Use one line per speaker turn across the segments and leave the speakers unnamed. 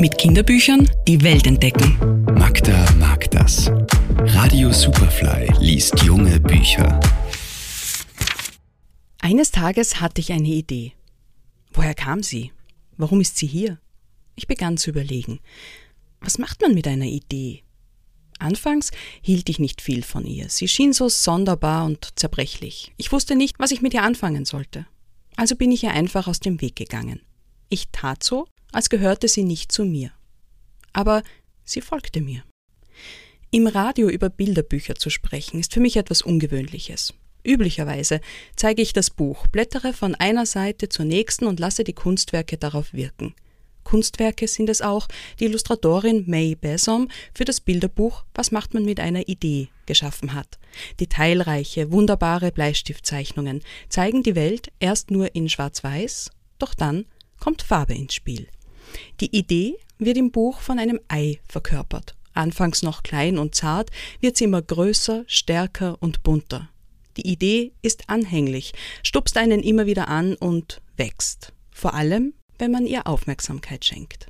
Mit Kinderbüchern die Welt entdecken.
Magda mag das. Radio Superfly liest junge Bücher.
Eines Tages hatte ich eine Idee. Woher kam sie? Warum ist sie hier? Ich begann zu überlegen. Was macht man mit einer Idee? Anfangs hielt ich nicht viel von ihr. Sie schien so sonderbar und zerbrechlich. Ich wusste nicht, was ich mit ihr anfangen sollte. Also bin ich ihr einfach aus dem Weg gegangen. Ich tat so, als gehörte sie nicht zu mir. Aber sie folgte mir. Im Radio über Bilderbücher zu sprechen, ist für mich etwas Ungewöhnliches. Üblicherweise zeige ich das Buch, blättere von einer Seite zur nächsten und lasse die Kunstwerke darauf wirken. Kunstwerke sind es auch, die Illustratorin May Besom für das Bilderbuch Was macht man mit einer Idee geschaffen hat. Detailreiche, wunderbare Bleistiftzeichnungen zeigen die Welt erst nur in Schwarz-Weiß, doch dann kommt Farbe ins Spiel. Die Idee wird im Buch von einem Ei verkörpert. Anfangs noch klein und zart, wird sie immer größer, stärker und bunter. Die Idee ist anhänglich, stupst einen immer wieder an und wächst. Vor allem, wenn man ihr Aufmerksamkeit schenkt.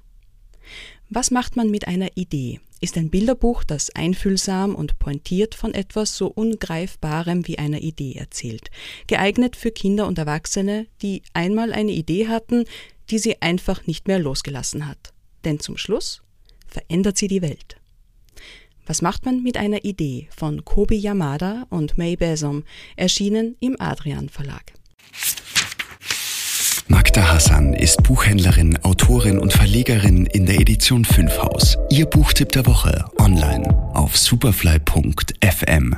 Was macht man mit einer Idee? Ist ein Bilderbuch, das einfühlsam und pointiert von etwas so Ungreifbarem wie einer Idee erzählt, geeignet für Kinder und Erwachsene, die einmal eine Idee hatten, die sie einfach nicht mehr losgelassen hat. Denn zum Schluss verändert sie die Welt. Was macht man mit einer Idee von Kobi Yamada und May Besom, erschienen im Adrian Verlag.
Magda Hassan ist Buchhändlerin, Autorin und Verlegerin in der Edition 5 Haus. Ihr Buchtipp der Woche online auf superfly.fm.